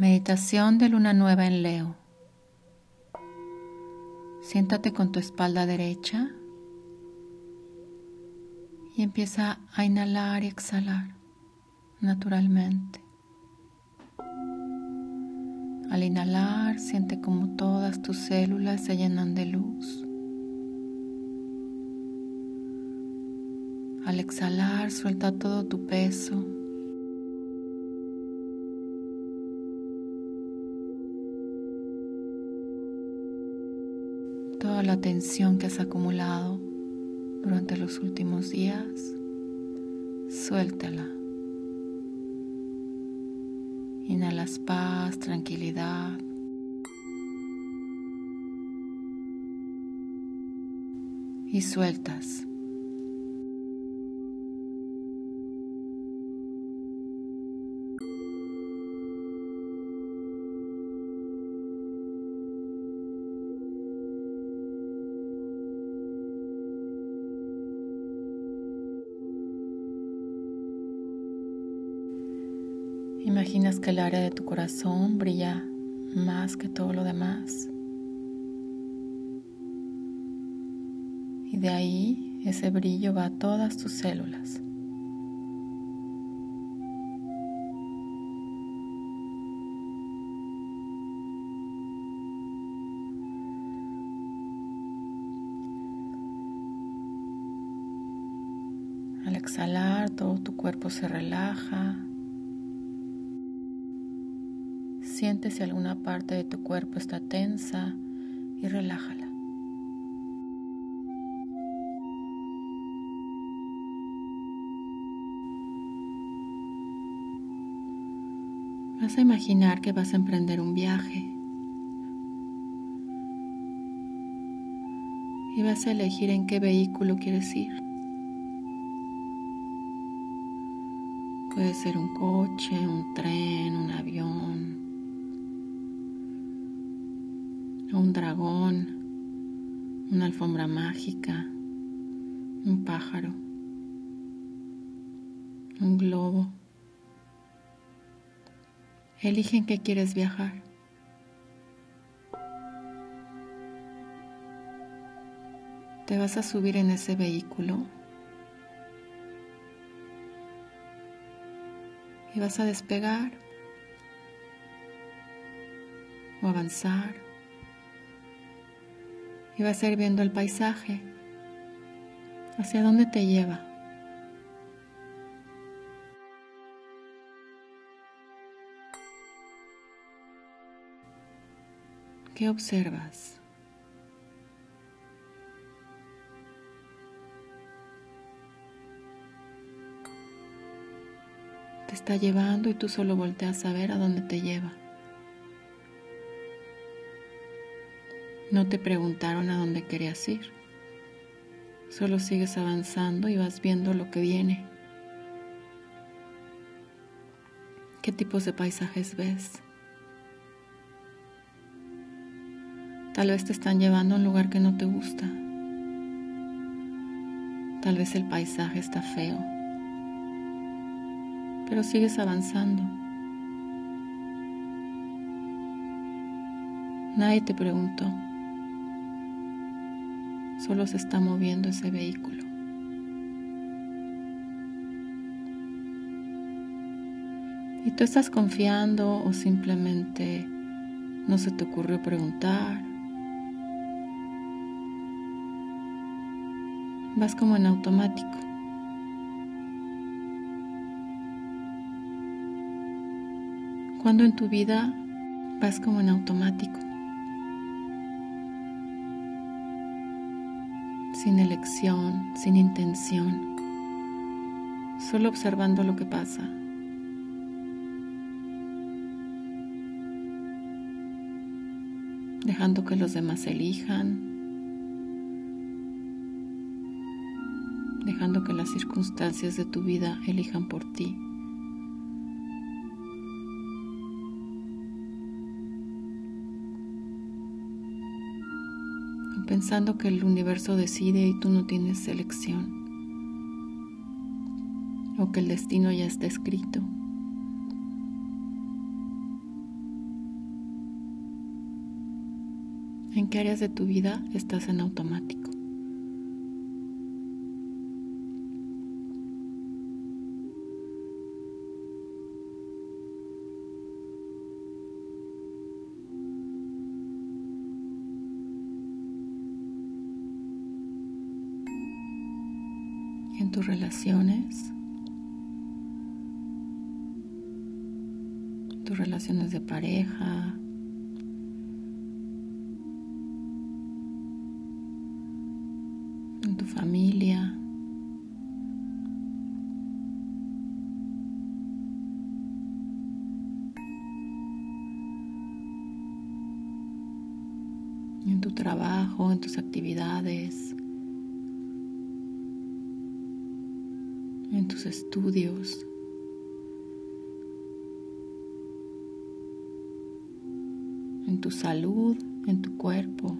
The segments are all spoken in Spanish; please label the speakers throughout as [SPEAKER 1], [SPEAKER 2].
[SPEAKER 1] Meditación de luna nueva en Leo. Siéntate con tu espalda derecha y empieza a inhalar y exhalar naturalmente. Al inhalar, siente como todas tus células se llenan de luz. Al exhalar, suelta todo tu peso la tensión que has acumulado durante los últimos días, suéltala. Inhalas paz, tranquilidad. Y sueltas. Que el área de tu corazón brilla más que todo lo demás. Y de ahí ese brillo va a todas tus células. Al exhalar, todo tu cuerpo se relaja, Siente si alguna parte de tu cuerpo está tensa y relájala. Vas a imaginar que vas a emprender un viaje y vas a elegir en qué vehículo quieres ir. Puede ser un coche, un tren, un avión, un dragón, una alfombra mágica, un pájaro, un globo. Elige en qué quieres viajar. Te vas a subir en ese vehículo y vas a despegar o avanzar y vas a ir viendo el paisaje. ¿Hacia dónde te lleva? ¿Qué observas? Te está llevando y tú solo volteas a ver a dónde te lleva. No te preguntaron a dónde querías ir. Solo sigues avanzando y vas viendo lo que viene. ¿Qué tipos de paisajes ves? Tal vez te están llevando a un lugar que no te gusta. Tal vez el paisaje está feo. Pero sigues avanzando. Nadie te preguntó solo se está moviendo ese vehículo. Y tú estás confiando o simplemente no se te ocurrió preguntar. Vas como en automático. Cuando en tu vida vas como en automático. Sin elección, sin intención, solo observando lo que pasa. Dejando que los demás elijan, dejando que las circunstancias de tu vida elijan por ti. pensando que el universo decide y tú no tienes elección. O que el destino ya está escrito. ¿En qué áreas de tu vida estás en automático? Tus relaciones, tus relaciones de pareja, en tu familia. en tu trabajo, en tus actividades. en tus estudios. en tu salud, en tu cuerpo.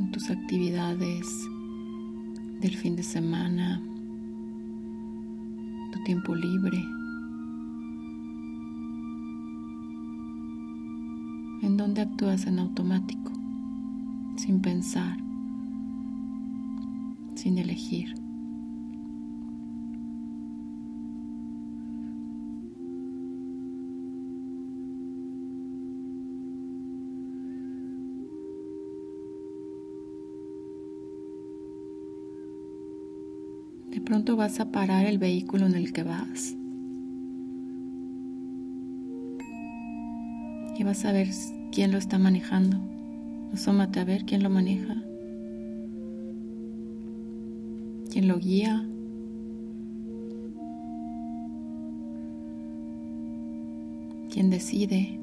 [SPEAKER 1] en tus actividades del fin de semana, tu tiempo libre. en donde actúas en automático sin pensar, sin elegir. De pronto vas a parar el vehículo en el que vas. Y vas a ver quién lo está manejando. Asómate a ver quién lo maneja, quién lo guía. quién decide.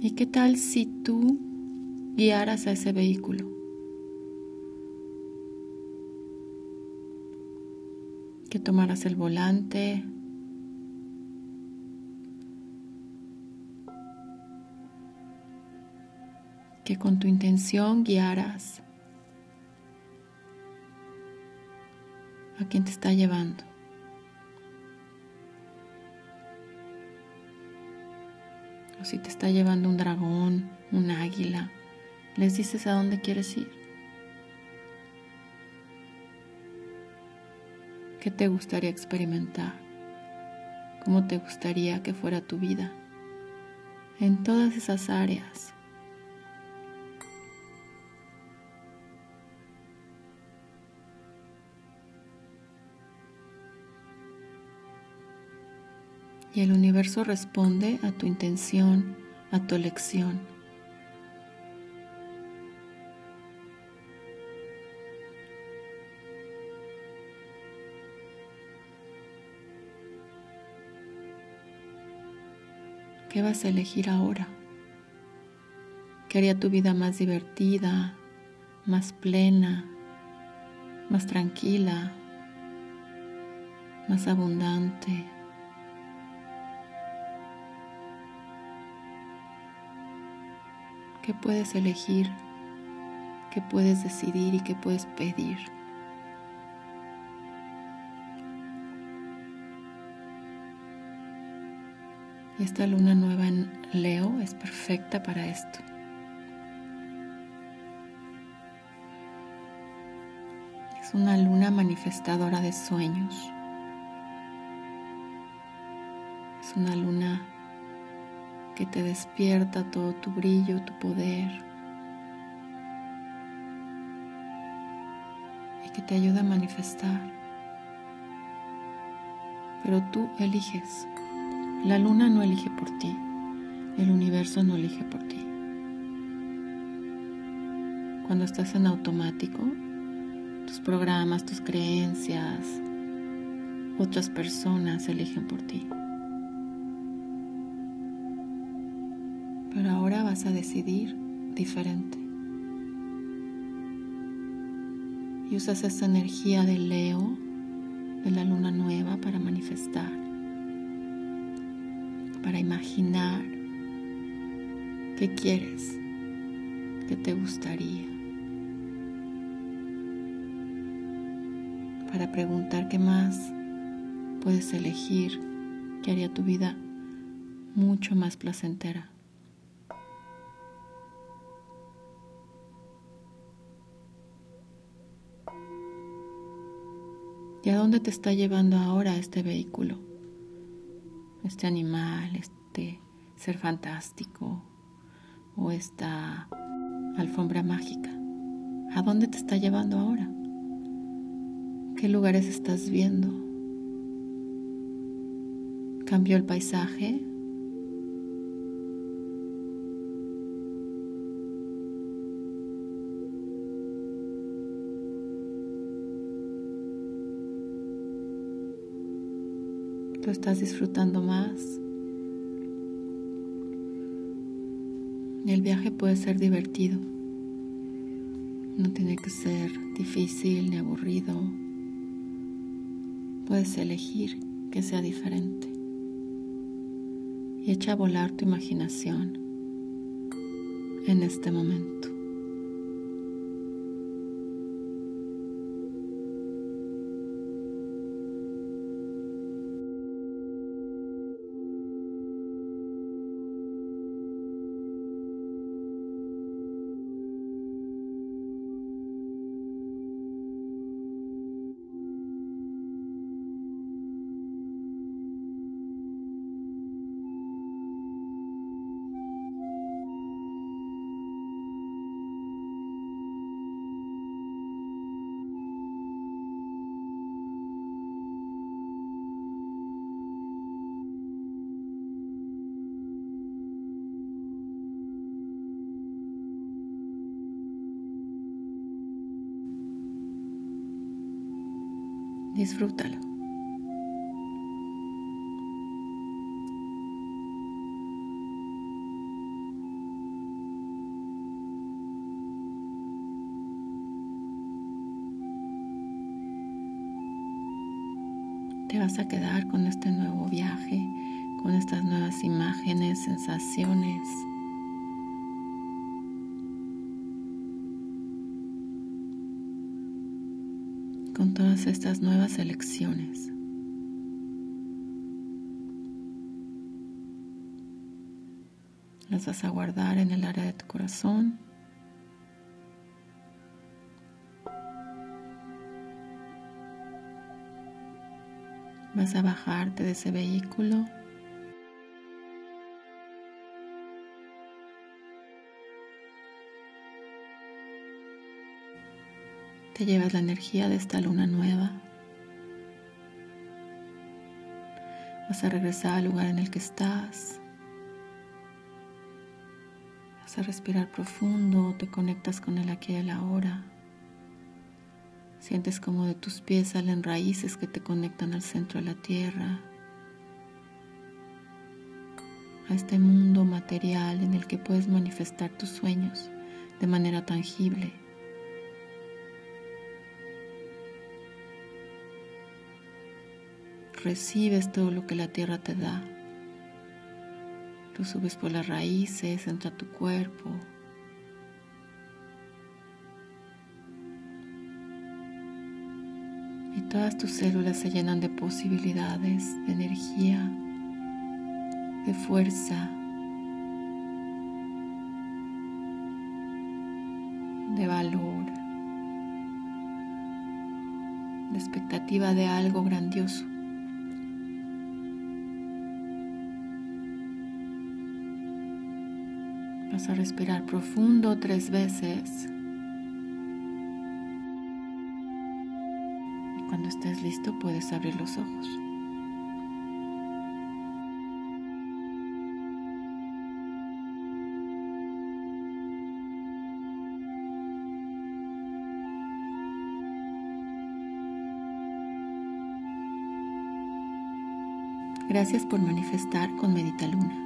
[SPEAKER 1] ¿Y qué tal si tú guiaras a ese vehículo? Que tomaras el volante. Que con tu intención guiaras a quien te está llevando. O si te está llevando un dragón, un águila, les dices a dónde quieres ir. ¿Qué te gustaría experimentar? ¿Cómo te gustaría que fuera tu vida? En todas esas áreas. Y el universo responde a tu intención, a tu elección. ¿Qué vas a elegir ahora? ¿Qué haría tu vida más divertida, más plena, más tranquila, más abundante? ¿Qué puedes elegir? ¿Qué puedes decidir y qué puedes pedir? Y esta luna nueva en Leo es perfecta para esto. Es una luna manifestadora de sueños. Es una luna que te despierta todo tu brillo, tu poder. Y que te ayuda a manifestar. Pero tú eliges. La luna no elige por ti, el universo no elige por ti. Cuando estás en automático, tus programas, tus creencias, otras personas eligen por ti. Pero ahora vas a decidir diferente. Y usas esa energía de Leo, de la luna nueva, para manifestar para imaginar qué quieres, qué te gustaría. Para preguntar qué más puedes elegir que haría tu vida mucho más placentera. ¿Y a dónde te está llevando ahora este vehículo? Este animal, este ser fantástico o esta alfombra mágica. ¿A dónde te está llevando ahora? ¿Qué lugares estás viendo? ¿Cambió el paisaje? Tú estás disfrutando más. El viaje puede ser divertido. No tiene que ser difícil ni aburrido. Puedes elegir que sea diferente. Y echa a volar tu imaginación en este momento. Disfrútalo. Te vas a quedar con este nuevo viaje, con estas nuevas imágenes, sensaciones. Estas nuevas elecciones. Las vas a guardar en el área de tu corazón. Vas a bajarte de ese vehículo Te llevas la energía de esta luna nueva. Vas a regresar al lugar en el que estás. Vas a respirar profundo, te conectas con el aquí y el ahora. Sientes como de tus pies salen raíces que te conectan al centro de la tierra, a este mundo material en el que puedes manifestar tus sueños de manera tangible. Recibes todo lo que la tierra te da. Tú subes por las raíces, entra tu cuerpo. Y todas tus células se llenan de posibilidades, de energía, de fuerza, de valor, de expectativa de algo grandioso. Vas a respirar profundo tres veces. Y cuando estés listo puedes abrir los ojos. Gracias por manifestar con Medita Luna.